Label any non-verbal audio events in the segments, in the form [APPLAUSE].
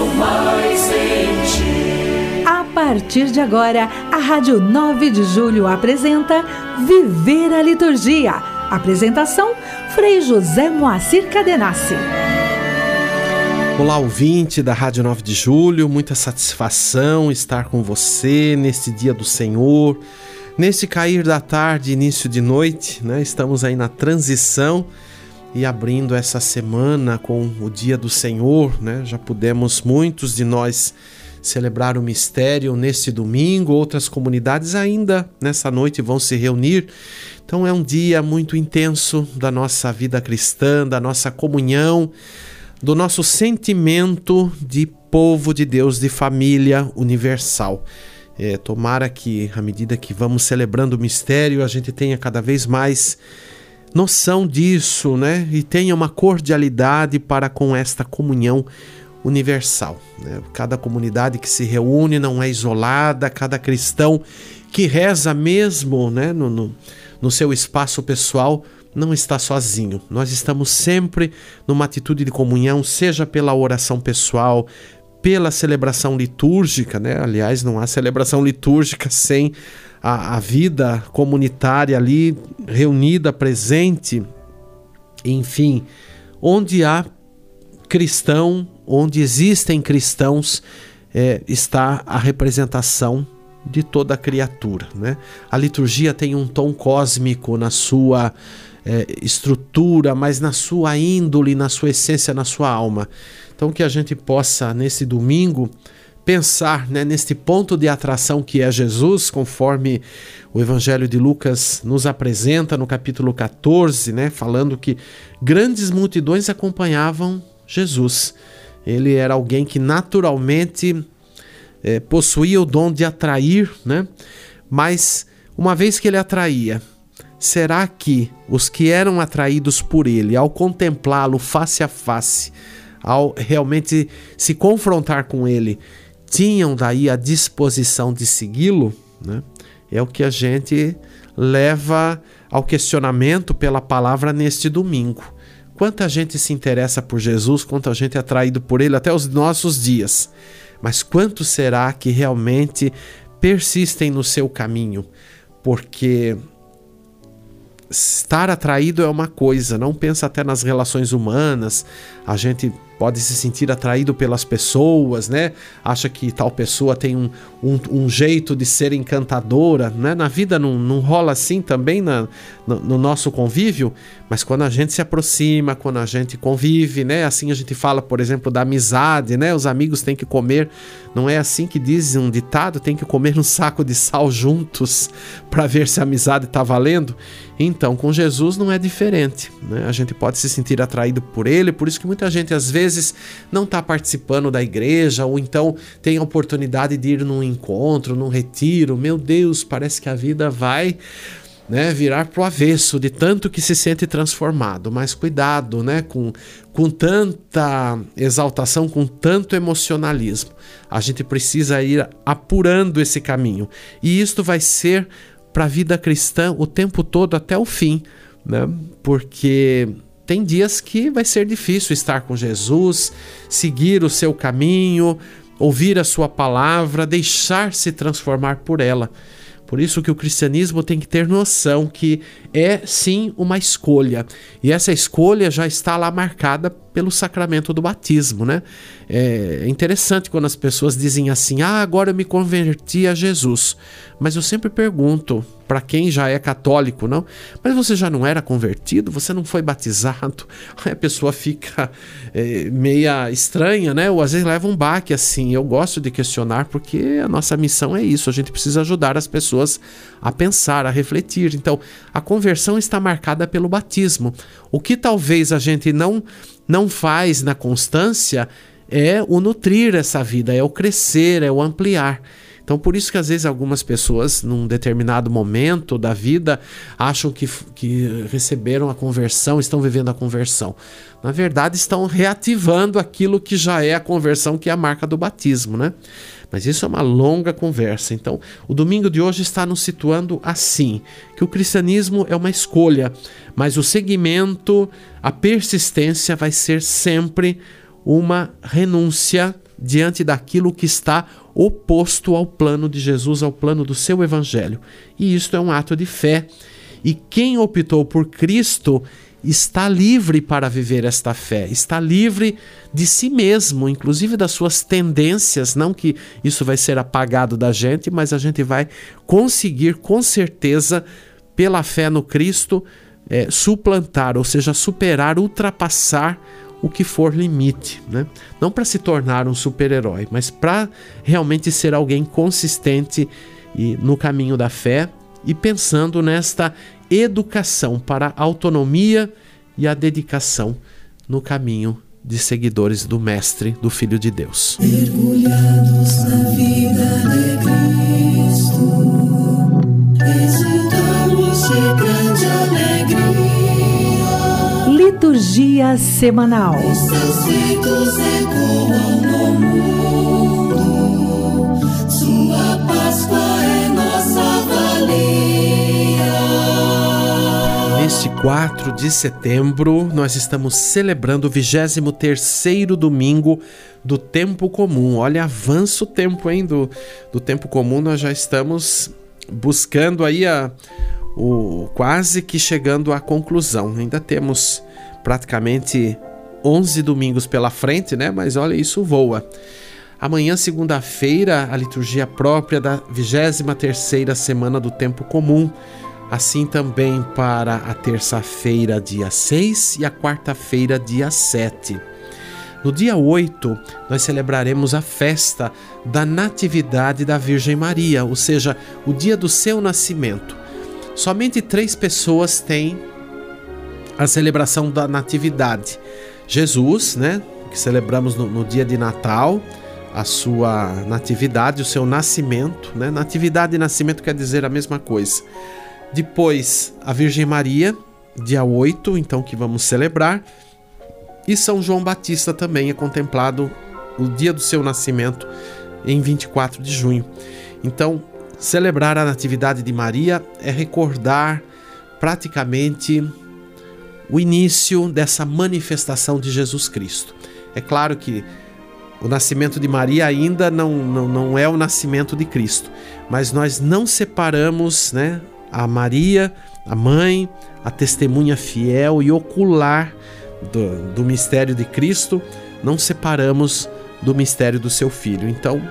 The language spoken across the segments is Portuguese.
mais em ti. A partir de agora, a Rádio 9 de Julho apresenta Viver a Liturgia. Apresentação: Frei José Moacir Cadenassi. Olá, ouvinte da Rádio 9 de Julho, muita satisfação estar com você neste dia do Senhor, nesse cair da tarde, início de noite, né? Estamos aí na transição e abrindo essa semana com o dia do Senhor, né? Já pudemos muitos de nós celebrar o mistério neste domingo, outras comunidades ainda nessa noite vão se reunir. Então é um dia muito intenso da nossa vida cristã, da nossa comunhão do nosso sentimento de povo de Deus, de família universal. É, tomara que, à medida que vamos celebrando o mistério, a gente tenha cada vez mais noção disso, né? E tenha uma cordialidade para com esta comunhão universal. Né? Cada comunidade que se reúne não é isolada, cada cristão que reza mesmo né? no, no, no seu espaço pessoal não está sozinho. Nós estamos sempre numa atitude de comunhão, seja pela oração pessoal, pela celebração litúrgica, né? Aliás, não há celebração litúrgica sem a, a vida comunitária ali reunida, presente. Enfim, onde há cristão, onde existem cristãos, é, está a representação de toda a criatura. Né? A liturgia tem um tom cósmico na sua é, estrutura, mas na sua índole, na sua essência, na sua alma. Então, que a gente possa, nesse domingo, pensar né, neste ponto de atração que é Jesus, conforme o Evangelho de Lucas nos apresenta no capítulo 14, né, falando que grandes multidões acompanhavam Jesus. Ele era alguém que naturalmente é, possuía o dom de atrair, né? mas uma vez que ele atraía, será que os que eram atraídos por ele, ao contemplá-lo face a face, ao realmente se confrontar com ele, tinham daí a disposição de segui-lo? Né? É o que a gente leva ao questionamento pela palavra neste domingo. Quanta gente se interessa por Jesus, quanta gente é atraído por ele até os nossos dias. Mas quanto será que realmente persistem no seu caminho? Porque estar atraído é uma coisa, não pensa até nas relações humanas. A gente pode se sentir atraído pelas pessoas, né? Acha que tal pessoa tem um, um, um jeito de ser encantadora, né? Na vida não, não rola assim também na, no, no, nosso convívio, mas quando a gente se aproxima, quando a gente convive, né? Assim a gente fala, por exemplo, da amizade, né? Os amigos têm que comer, não é assim que diz um ditado, tem que comer um saco de sal juntos [LAUGHS] para ver se a amizade está valendo. Então, com Jesus não é diferente, né? A gente pode se sentir atraído por ele, por isso que muita gente às vezes vezes não está participando da igreja ou então tem a oportunidade de ir num encontro, num retiro. Meu Deus, parece que a vida vai né, virar pro avesso de tanto que se sente transformado. Mas cuidado, né, com, com tanta exaltação, com tanto emocionalismo. A gente precisa ir apurando esse caminho. E isto vai ser para a vida cristã o tempo todo até o fim, né? Porque tem dias que vai ser difícil estar com Jesus, seguir o seu caminho, ouvir a sua palavra, deixar-se transformar por ela. Por isso que o cristianismo tem que ter noção que é sim uma escolha. E essa escolha já está lá marcada pelo sacramento do batismo, né? É interessante quando as pessoas dizem assim: "Ah, agora eu me converti a Jesus". Mas eu sempre pergunto para quem já é católico, não? Mas você já não era convertido? Você não foi batizado? [LAUGHS] Aí a pessoa fica [LAUGHS] é, meia estranha, né? Ou às vezes leva um baque assim. Eu gosto de questionar porque a nossa missão é isso. A gente precisa ajudar as pessoas a pensar, a refletir. Então, a conversão está marcada pelo batismo. O que talvez a gente não não faz na constância é o nutrir essa vida, é o crescer, é o ampliar. Então, por isso que às vezes algumas pessoas, num determinado momento da vida, acham que, que receberam a conversão, estão vivendo a conversão. Na verdade, estão reativando aquilo que já é a conversão, que é a marca do batismo, né? Mas isso é uma longa conversa. Então, o domingo de hoje está nos situando assim: que o cristianismo é uma escolha, mas o seguimento, a persistência vai ser sempre uma renúncia diante daquilo que está oposto ao plano de Jesus, ao plano do seu evangelho. E isto é um ato de fé. E quem optou por Cristo está livre para viver esta fé, está livre de si mesmo, inclusive das suas tendências. Não que isso vai ser apagado da gente, mas a gente vai conseguir com certeza, pela fé no Cristo, é, suplantar, ou seja, superar, ultrapassar o que for limite, né? Não para se tornar um super-herói, mas para realmente ser alguém consistente e no caminho da fé e pensando nesta educação para a autonomia e a dedicação no caminho de seguidores do Mestre, do Filho de Deus. Mergulhados na vida de Cristo, exultamos de grande alegria. Liturgia semanal. Os seus feitos ecoam no mundo, Neste 4 de setembro, nós estamos celebrando o 23 domingo do tempo comum. Olha, avança o tempo, hein? Do, do tempo comum, nós já estamos buscando aí a, o quase que chegando à conclusão. Ainda temos praticamente 11 domingos pela frente, né? Mas olha, isso voa. Amanhã, segunda-feira, a liturgia própria da 23ª semana do tempo comum. Assim também para a terça-feira, dia 6 e a quarta-feira, dia 7. No dia 8, nós celebraremos a festa da Natividade da Virgem Maria, ou seja, o dia do seu nascimento. Somente três pessoas têm a celebração da Natividade: Jesus, né, que celebramos no, no dia de Natal, a sua natividade, o seu nascimento, né? Natividade e nascimento quer dizer a mesma coisa. Depois, a Virgem Maria, dia 8, então que vamos celebrar e São João Batista também é contemplado o dia do seu nascimento em 24 de junho. Então, celebrar a Natividade de Maria é recordar praticamente o início dessa manifestação de Jesus Cristo. É claro que o nascimento de Maria ainda não, não, não é o nascimento de Cristo, mas nós não separamos né, a Maria, a mãe, a testemunha fiel e ocular do, do mistério de Cristo, não separamos do mistério do seu Filho. Então,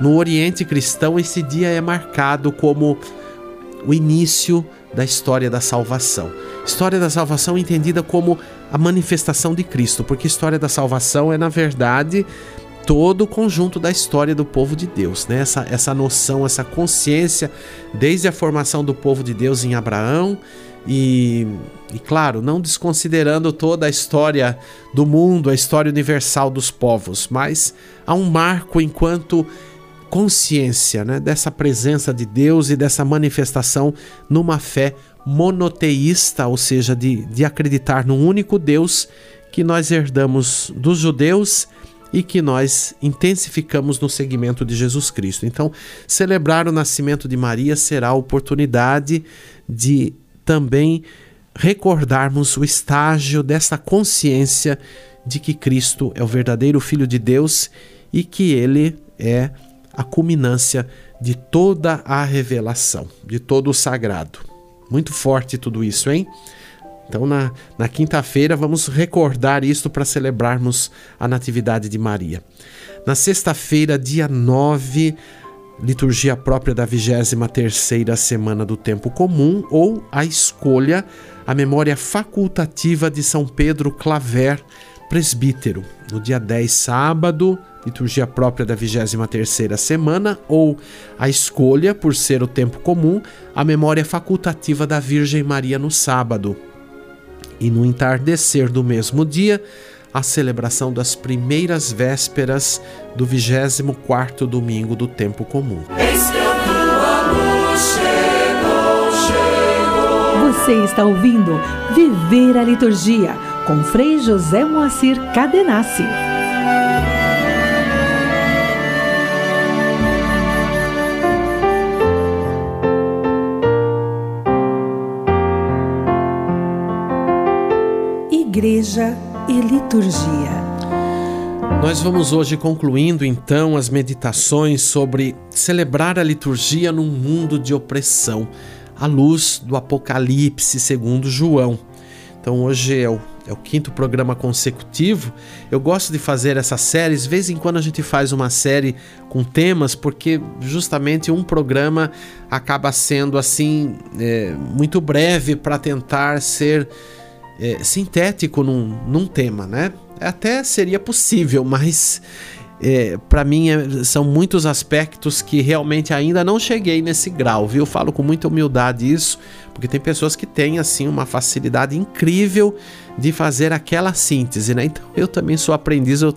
no Oriente cristão, esse dia é marcado como o início da história da salvação. História da salvação entendida como a manifestação de Cristo, porque história da salvação é, na verdade, todo o conjunto da história do povo de Deus, né? essa, essa noção, essa consciência, desde a formação do povo de Deus em Abraão e, e, claro, não desconsiderando toda a história do mundo, a história universal dos povos, mas há um marco enquanto consciência né, dessa presença de Deus e dessa manifestação numa fé monoteísta, ou seja, de, de acreditar num único Deus que nós herdamos dos judeus e que nós intensificamos no seguimento de Jesus Cristo. Então, celebrar o nascimento de Maria será a oportunidade de também recordarmos o estágio dessa consciência de que Cristo é o verdadeiro Filho de Deus e que ele é a culminância de toda a revelação, de todo o sagrado. Muito forte tudo isso, hein? Então, na, na quinta-feira, vamos recordar isto para celebrarmos a Natividade de Maria. Na sexta-feira, dia 9, liturgia própria da 23ª semana do tempo comum ou a escolha, a memória facultativa de São Pedro Claver, presbítero. No dia 10, sábado, liturgia própria da 23ª semana ou a escolha, por ser o tempo comum, a memória facultativa da Virgem Maria no sábado. E no entardecer do mesmo dia, a celebração das primeiras vésperas do 24º domingo do tempo comum. Você está ouvindo Viver a Liturgia com Frei José Moacir Cadenassi. Igreja e liturgia. Nós vamos hoje concluindo então as meditações sobre celebrar a liturgia num mundo de opressão, à luz do Apocalipse segundo João. Então hoje é o, é o quinto programa consecutivo. Eu gosto de fazer essas séries, de vez em quando a gente faz uma série com temas, porque justamente um programa acaba sendo assim é, muito breve para tentar ser é, sintético num, num tema, né? até seria possível, mas é, para mim é, são muitos aspectos que realmente ainda não cheguei nesse grau, viu? Falo com muita humildade isso, porque tem pessoas que têm assim uma facilidade incrível de fazer aquela síntese, né? Então eu também sou aprendiz, eu,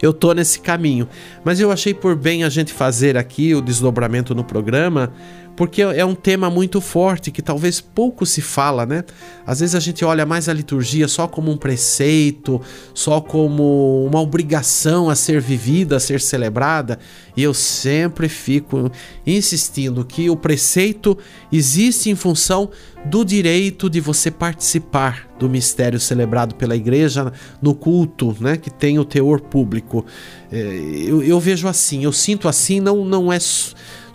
eu tô nesse caminho. Mas eu achei por bem a gente fazer aqui o desdobramento no programa, porque é um tema muito forte que talvez pouco se fala, né? Às vezes a gente olha mais a liturgia só como um preceito, só como uma obrigação a ser vivida, a ser celebrada, e eu sempre fico insistindo que o preceito existe em função do direito de você participar do mistério celebrado pela igreja no culto, né, que tem o teor público. É, eu, eu vejo assim, eu sinto assim, não, não é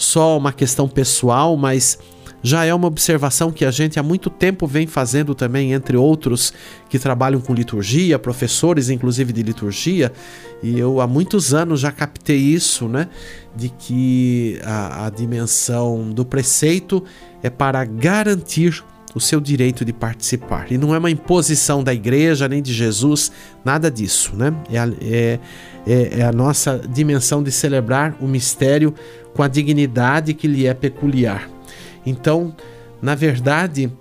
só uma questão pessoal, mas já é uma observação que a gente há muito tempo vem fazendo também, entre outros que trabalham com liturgia, professores inclusive de liturgia, e eu há muitos anos já captei isso, né? De que a, a dimensão do preceito é para garantir o seu direito de participar. E não é uma imposição da igreja nem de Jesus, nada disso, né? É a, é, é, é a nossa dimensão de celebrar o mistério com a dignidade que lhe é peculiar. Então, na verdade,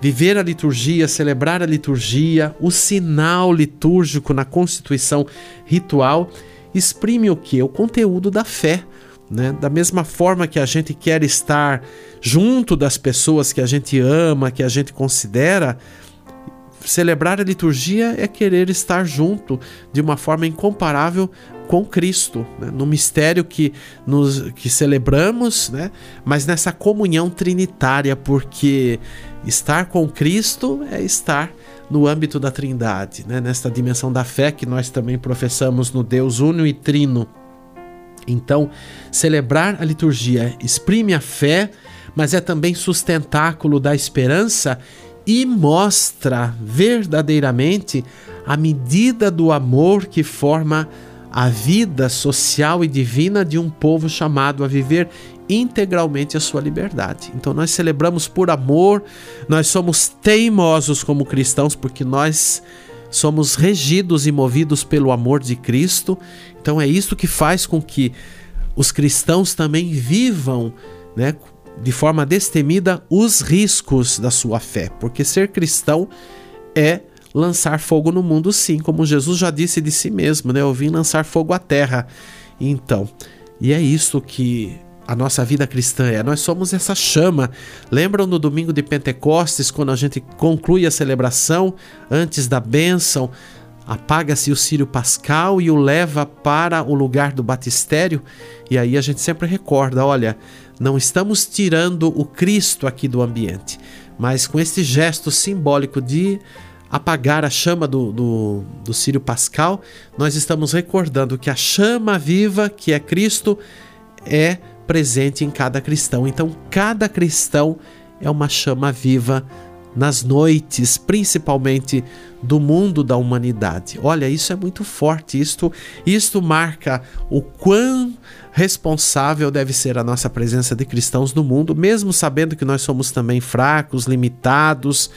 viver a liturgia, celebrar a liturgia, o sinal litúrgico na constituição ritual, exprime o que? O conteúdo da fé. Né? Da mesma forma que a gente quer estar junto das pessoas que a gente ama, que a gente considera, celebrar a liturgia é querer estar junto de uma forma incomparável com Cristo, né? no mistério que, nos, que celebramos, né? mas nessa comunhão trinitária, porque estar com Cristo é estar no âmbito da Trindade, né? nesta dimensão da fé que nós também professamos no Deus Uno e Trino. Então, celebrar a liturgia exprime a fé, mas é também sustentáculo da esperança e mostra verdadeiramente a medida do amor que forma a vida social e divina de um povo chamado a viver integralmente a sua liberdade. Então nós celebramos por amor, nós somos teimosos como cristãos porque nós somos regidos e movidos pelo amor de Cristo. Então é isso que faz com que os cristãos também vivam, né, de forma destemida os riscos da sua fé, porque ser cristão é lançar fogo no mundo, sim, como Jesus já disse de si mesmo, né? Eu vim lançar fogo à terra. Então, e é isso que a nossa vida cristã é. Nós somos essa chama. Lembram no domingo de Pentecostes, quando a gente conclui a celebração, antes da bênção, apaga-se o círio pascal e o leva para o lugar do batistério? E aí a gente sempre recorda: olha, não estamos tirando o Cristo aqui do ambiente, mas com este gesto simbólico de apagar a chama do, do, do Sírio Pascal, nós estamos recordando que a chama viva, que é Cristo, é presente em cada cristão. Então, cada cristão é uma chama viva nas noites, principalmente do mundo da humanidade. Olha, isso é muito forte. Isto, isto marca o quão responsável deve ser a nossa presença de cristãos no mundo, mesmo sabendo que nós somos também fracos, limitados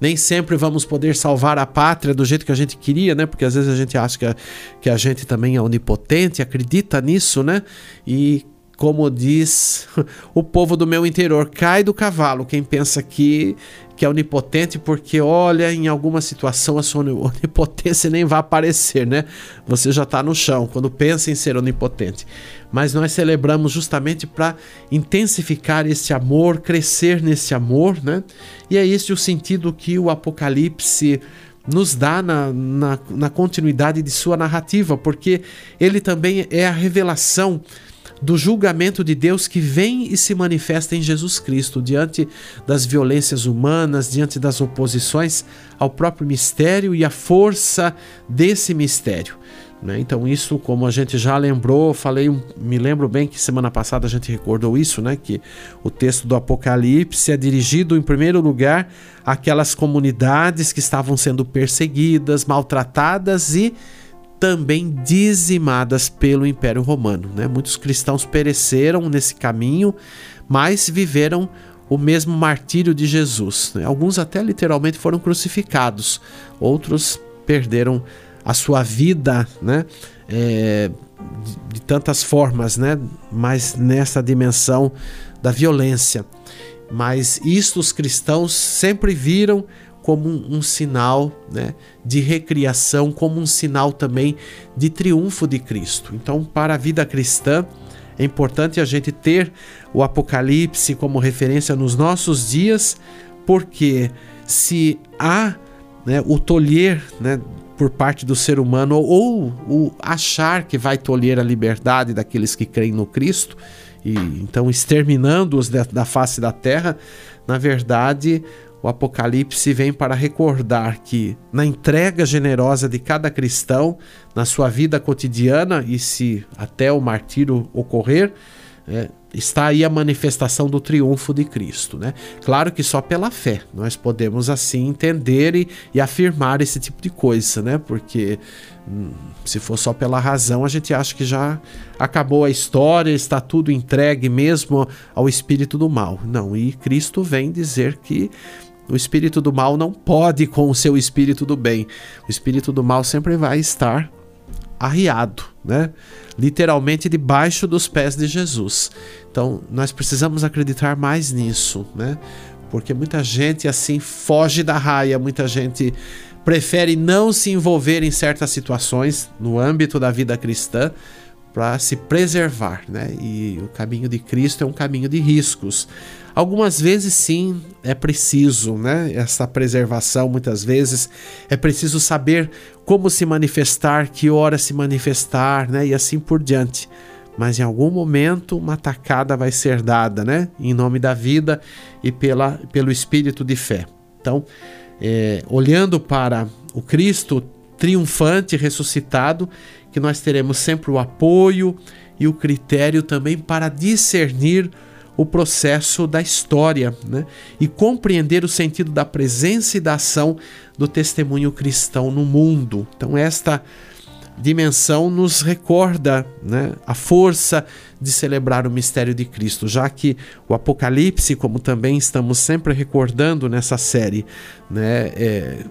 nem sempre vamos poder salvar a pátria do jeito que a gente queria, né? Porque às vezes a gente acha que a, que a gente também é onipotente, acredita nisso, né? E como diz o povo do meu interior, cai do cavalo quem pensa que, que é onipotente, porque olha, em alguma situação a sua [LAUGHS] onipotência nem vai aparecer, né? Você já está no chão quando pensa em ser onipotente. Mas nós celebramos justamente para intensificar esse amor, crescer nesse amor, né? E é esse o sentido que o Apocalipse nos dá na, na, na continuidade de sua narrativa, porque ele também é a revelação do julgamento de Deus que vem e se manifesta em Jesus Cristo, diante das violências humanas, diante das oposições ao próprio mistério e à força desse mistério. Né? Então, isso, como a gente já lembrou, falei, me lembro bem que semana passada a gente recordou isso, né? Que o texto do Apocalipse é dirigido, em primeiro lugar, àquelas comunidades que estavam sendo perseguidas, maltratadas e também dizimadas pelo Império Romano. Né? Muitos cristãos pereceram nesse caminho, mas viveram o mesmo martírio de Jesus. Né? Alguns até literalmente foram crucificados, outros perderam a sua vida, né? É, de, tantas formas, né? Mas nessa dimensão da violência. Mas isto os cristãos sempre viram como um, um, sinal né, de recriação, como um sinal também de triunfo de Cristo. Então, para a vida cristã, é importante a gente ter o Apocalipse como referência nos nossos dias, porque se há né, o tolher né, por parte do ser humano ou o achar que vai tolher a liberdade daqueles que creem no Cristo e então exterminando-os da face da terra, na verdade, o Apocalipse vem para recordar que na entrega generosa de cada cristão, na sua vida cotidiana e se até o martírio ocorrer, é, está aí a manifestação do triunfo de Cristo. Né? Claro que só pela fé nós podemos assim entender e, e afirmar esse tipo de coisa, né? porque hum, se for só pela razão, a gente acha que já acabou a história, está tudo entregue mesmo ao espírito do mal. Não, e Cristo vem dizer que o espírito do mal não pode com o seu espírito do bem. O espírito do mal sempre vai estar arriado, né? Literalmente debaixo dos pés de Jesus. Então, nós precisamos acreditar mais nisso, né? Porque muita gente assim foge da raia, muita gente prefere não se envolver em certas situações no âmbito da vida cristã para se preservar, né? E o caminho de Cristo é um caminho de riscos. Algumas vezes sim é preciso, né? Essa preservação, muitas vezes é preciso saber como se manifestar, que hora se manifestar, né? E assim por diante. Mas em algum momento uma tacada vai ser dada, né? Em nome da vida e pela, pelo espírito de fé. Então, é, olhando para o Cristo triunfante, ressuscitado, que nós teremos sempre o apoio e o critério também para discernir o processo da história né? e compreender o sentido da presença e da ação do testemunho cristão no mundo. Então, esta dimensão nos recorda né, a força de celebrar o mistério de Cristo, já que o Apocalipse, como também estamos sempre recordando nessa série, né, é,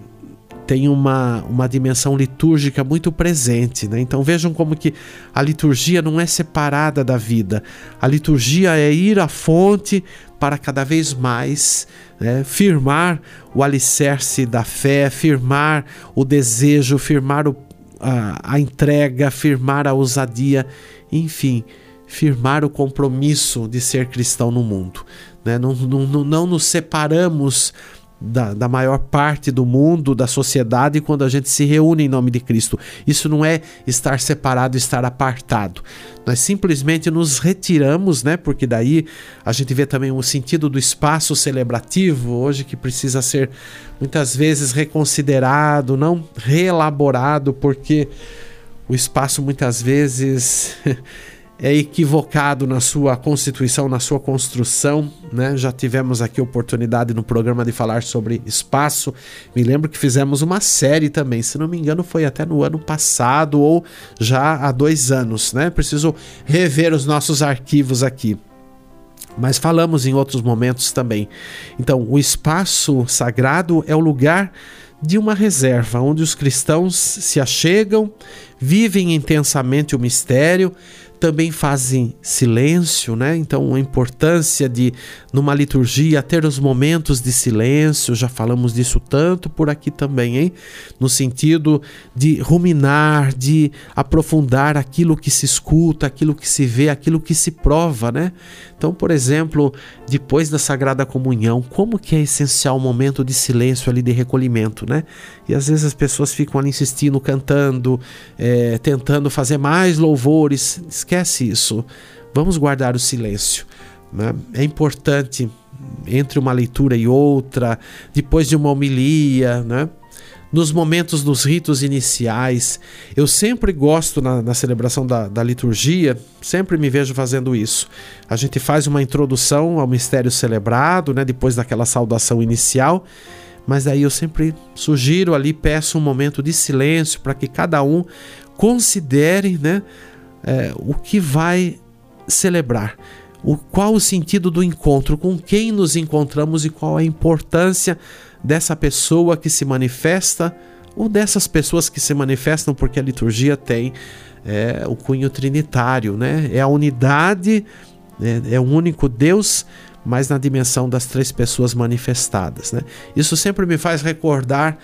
tem uma, uma dimensão litúrgica muito presente. Né? Então vejam como que a liturgia não é separada da vida. A liturgia é ir à fonte para cada vez mais né, firmar o alicerce da fé, firmar o desejo, firmar o, a, a entrega, firmar a ousadia, enfim, firmar o compromisso de ser cristão no mundo. Né? Não, não, não nos separamos da, da maior parte do mundo, da sociedade, quando a gente se reúne em nome de Cristo. Isso não é estar separado, estar apartado. Nós simplesmente nos retiramos, né? Porque daí a gente vê também o sentido do espaço celebrativo, hoje que precisa ser muitas vezes reconsiderado, não reelaborado, porque o espaço muitas vezes [LAUGHS] é equivocado na sua constituição, na sua construção, né? Já tivemos aqui oportunidade no programa de falar sobre espaço. Me lembro que fizemos uma série também, se não me engano, foi até no ano passado ou já há dois anos, né? Preciso rever os nossos arquivos aqui. Mas falamos em outros momentos também. Então, o espaço sagrado é o lugar de uma reserva onde os cristãos se achegam, vivem intensamente o mistério, também fazem silêncio, né? Então a importância de numa liturgia ter os momentos de silêncio, já falamos disso tanto por aqui também, hein? No sentido de ruminar, de aprofundar aquilo que se escuta, aquilo que se vê, aquilo que se prova, né? Então, por exemplo, depois da Sagrada Comunhão, como que é essencial o momento de silêncio ali de recolhimento, né? E às vezes as pessoas ficam ali insistindo, cantando, é, tentando fazer mais louvores. Esquece isso. vamos guardar o silêncio. Né? É importante entre uma leitura e outra, depois de uma homilia, né? nos momentos dos ritos iniciais. Eu sempre gosto, na, na celebração da, da, liturgia, sempre me vejo fazendo isso. A gente faz uma introdução ao mistério celebrado, né, depois daquela saudação inicial, mas aí eu sempre sugiro ali, peço um momento de silêncio para que cada um considere né, é, o que vai celebrar. O, qual o sentido do encontro, com quem nos encontramos e qual a importância dessa pessoa que se manifesta ou dessas pessoas que se manifestam porque a liturgia tem é, o cunho trinitário, né? É a unidade, é, é um único Deus, mas na dimensão das três pessoas manifestadas, né? Isso sempre me faz recordar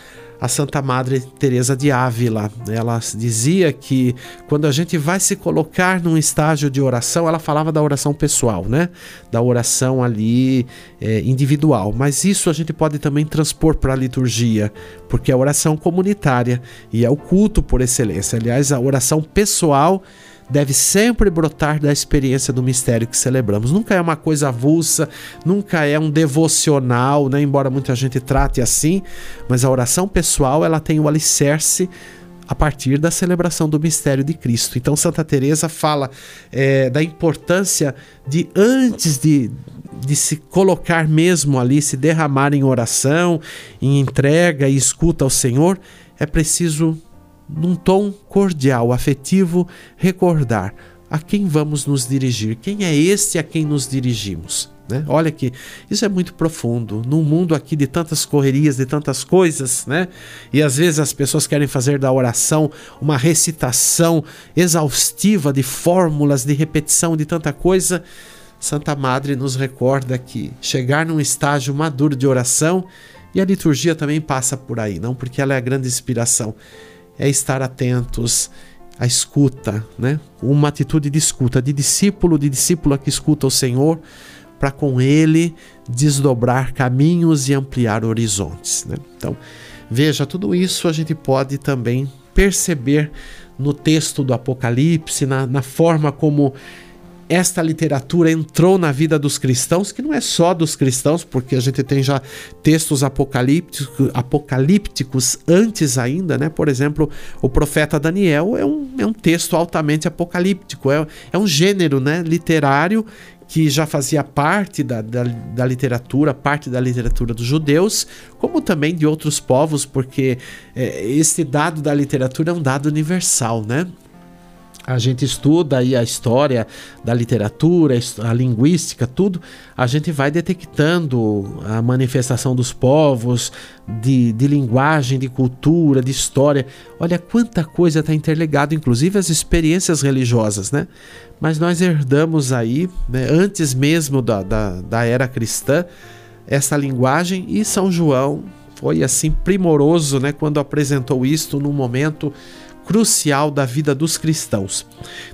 a Santa Madre Teresa de Ávila. Ela dizia que quando a gente vai se colocar num estágio de oração, ela falava da oração pessoal, né? Da oração ali é, individual. Mas isso a gente pode também transpor para a liturgia, porque é oração comunitária e é o culto por excelência. Aliás, a oração pessoal deve sempre brotar da experiência do mistério que celebramos. Nunca é uma coisa avulsa, nunca é um devocional, né? embora muita gente trate assim, mas a oração pessoal ela tem o alicerce a partir da celebração do mistério de Cristo. Então Santa Teresa fala é, da importância de antes de, de se colocar mesmo ali, se derramar em oração, em entrega e escuta ao Senhor, é preciso num tom cordial, afetivo, recordar a quem vamos nos dirigir, quem é este a quem nos dirigimos. Né? Olha que isso é muito profundo. Num mundo aqui de tantas correrias, de tantas coisas, né? E às vezes as pessoas querem fazer da oração uma recitação exaustiva de fórmulas, de repetição de tanta coisa. Santa Madre nos recorda que chegar num estágio maduro de oração, e a liturgia também passa por aí, não porque ela é a grande inspiração é estar atentos à escuta, né? Uma atitude de escuta, de discípulo, de discípula que escuta o Senhor, para com ele desdobrar caminhos e ampliar horizontes. Né? Então, veja, tudo isso a gente pode também perceber no texto do Apocalipse, na, na forma como esta literatura entrou na vida dos cristãos, que não é só dos cristãos, porque a gente tem já textos apocalípticos, apocalípticos antes ainda, né? Por exemplo, o profeta Daniel é um, é um texto altamente apocalíptico, é, é um gênero né, literário que já fazia parte da, da, da, literatura, parte da literatura dos judeus, como também de outros povos, porque é, esse dado da literatura é um dado universal, né? A gente estuda aí a história da literatura, a linguística, tudo, a gente vai detectando a manifestação dos povos, de, de linguagem, de cultura, de história. Olha quanta coisa está interligado, inclusive as experiências religiosas, né? Mas nós herdamos aí, né, antes mesmo da, da, da era cristã, essa linguagem e São João foi assim primoroso, né, quando apresentou isto num momento crucial da vida dos cristãos.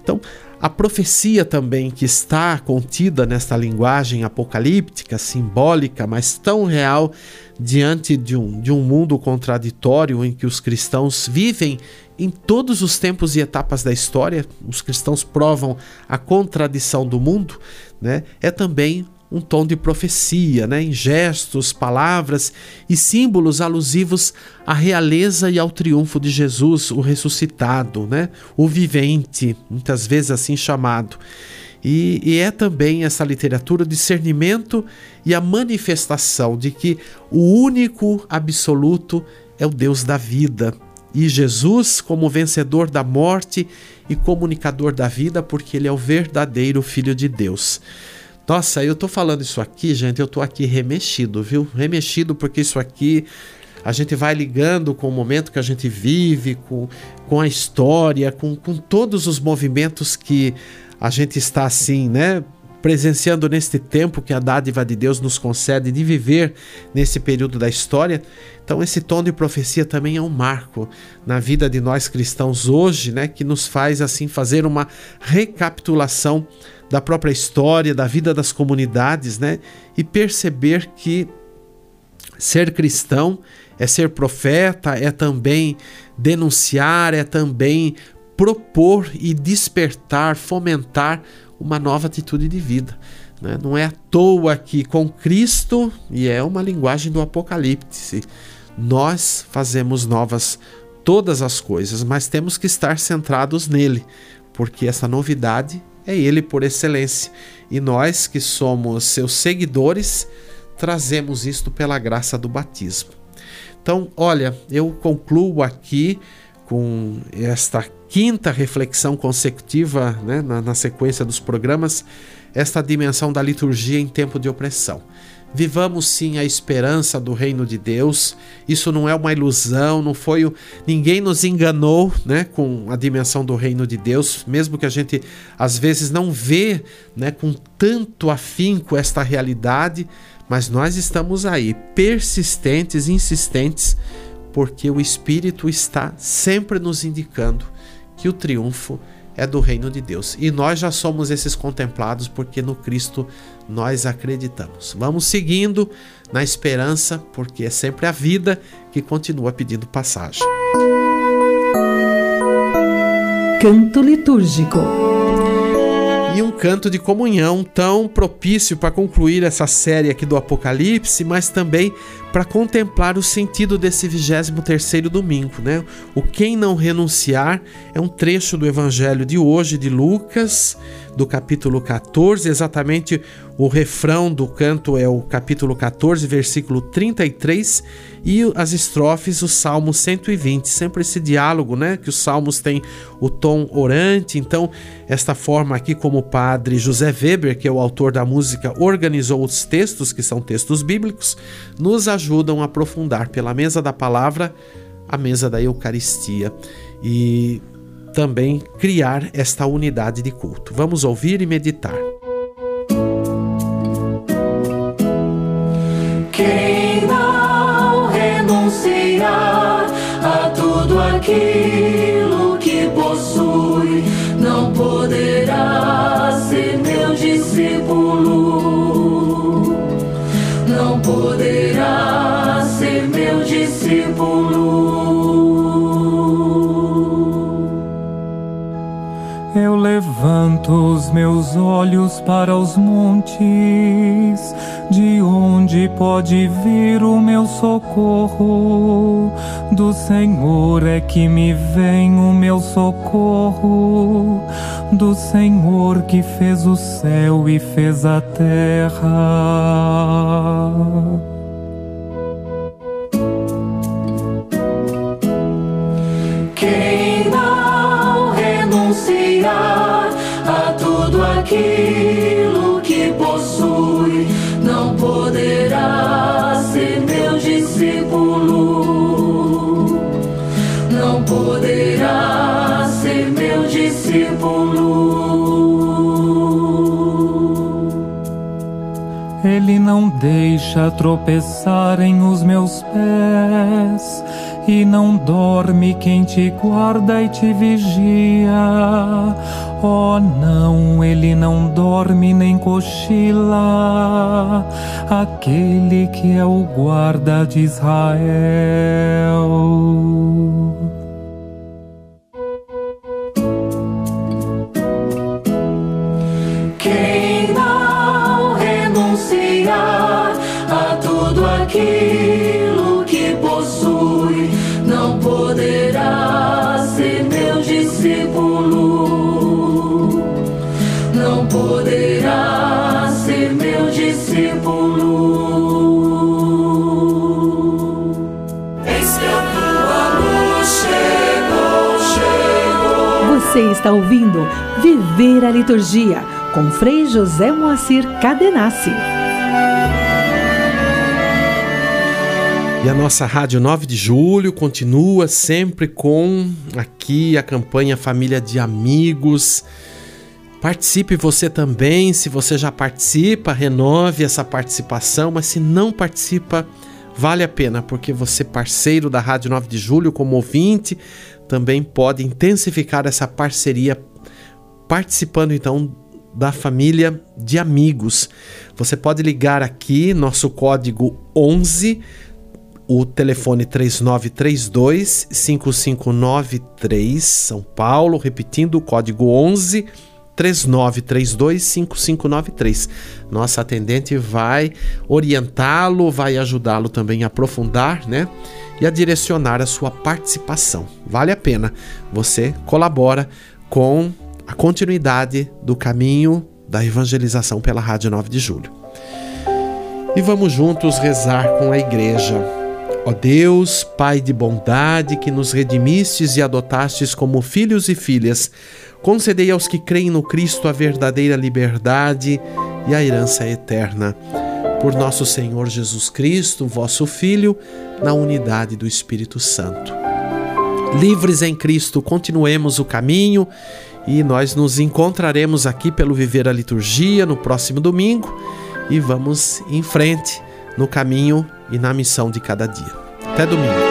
Então, a profecia também que está contida nesta linguagem apocalíptica, simbólica, mas tão real diante de um, de um mundo contraditório em que os cristãos vivem em todos os tempos e etapas da história, os cristãos provam a contradição do mundo, né? é também um tom de profecia, né, em gestos, palavras e símbolos alusivos à realeza e ao triunfo de Jesus, o ressuscitado, né, o vivente, muitas vezes assim chamado. E, e, é também essa literatura o discernimento e a manifestação de que o único absoluto é o Deus da vida. E Jesus, como vencedor da morte e comunicador da vida, porque ele é o verdadeiro Filho de Deus. Nossa, eu tô falando isso aqui, gente, eu tô aqui remexido, viu? Remexido porque isso aqui a gente vai ligando com o momento que a gente vive, com, com a história, com, com todos os movimentos que a gente está assim, né? Presenciando neste tempo que a dádiva de Deus nos concede de viver nesse período da história. Então, esse tom de profecia também é um marco na vida de nós cristãos hoje, né? Que nos faz assim fazer uma recapitulação da própria história, da vida das comunidades, né? E perceber que ser cristão é ser profeta, é também denunciar, é também propor e despertar, fomentar uma nova atitude de vida. Né? Não é à toa que com Cristo, e é uma linguagem do Apocalipse, nós fazemos novas todas as coisas, mas temos que estar centrados nele, porque essa novidade é ele por excelência. E nós que somos seus seguidores, trazemos isto pela graça do batismo. Então, olha, eu concluo aqui com esta quinta reflexão consecutiva né, na, na sequência dos programas, esta dimensão da liturgia em tempo de opressão. Vivamos sim a esperança do reino de Deus. Isso não é uma ilusão, não foi o... ninguém nos enganou, né, com a dimensão do reino de Deus, mesmo que a gente às vezes não vê, né, com tanto afinco esta realidade, mas nós estamos aí persistentes, insistentes, porque o espírito está sempre nos indicando que o triunfo é do reino de Deus. E nós já somos esses contemplados porque no Cristo nós acreditamos. Vamos seguindo na esperança, porque é sempre a vida que continua pedindo passagem. Canto litúrgico e um canto de comunhão tão propício para concluir essa série aqui do Apocalipse, mas também para contemplar o sentido desse 23º domingo, né? O quem não renunciar é um trecho do evangelho de hoje de Lucas, do capítulo 14, exatamente o refrão do canto é o capítulo 14, versículo 33, e as estrofes, o Salmo 120. Sempre esse diálogo, né? Que os salmos têm o tom orante. Então, esta forma aqui, como o padre José Weber, que é o autor da música, organizou os textos, que são textos bíblicos, nos ajudam a aprofundar pela mesa da palavra a mesa da Eucaristia. E também criar esta unidade de culto. Vamos ouvir e meditar. Quem não renunciar a tudo aquilo discípulo. Eu levanto os meus olhos para os montes, de onde pode vir o meu socorro? Do Senhor é que me vem o meu socorro, do Senhor que fez o céu e fez a terra. Ele não deixa tropeçarem os meus pés e não dorme quem te guarda e te vigia. Oh, não, ele não dorme nem cochila, aquele que é o guarda de Israel. Você está ouvindo Viver a Liturgia com Frei José Moacir Cadenassi. E a nossa Rádio 9 de Julho continua sempre com aqui a campanha Família de Amigos. Participe você também, se você já participa, renove essa participação, mas se não participa, vale a pena, porque você, parceiro da Rádio 9 de Julho, como ouvinte, também pode intensificar essa parceria participando então da família de amigos. Você pode ligar aqui, nosso código 11 o telefone 3932 5593 São Paulo, repetindo o código 11 39325593. Nossa atendente vai orientá-lo, vai ajudá-lo também a aprofundar, né? E a direcionar a sua participação. Vale a pena. Você colabora com a continuidade do caminho da evangelização pela Rádio 9 de Julho. E vamos juntos rezar com a igreja. Ó Deus, Pai de bondade, que nos redimistes e adotastes como filhos e filhas, concedei aos que creem no Cristo a verdadeira liberdade e a herança eterna. Por nosso Senhor Jesus Cristo, vosso Filho, na unidade do Espírito Santo. Livres em Cristo, continuemos o caminho e nós nos encontraremos aqui pelo Viver a Liturgia no próximo domingo e vamos em frente no caminho e na missão de cada dia. Até domingo.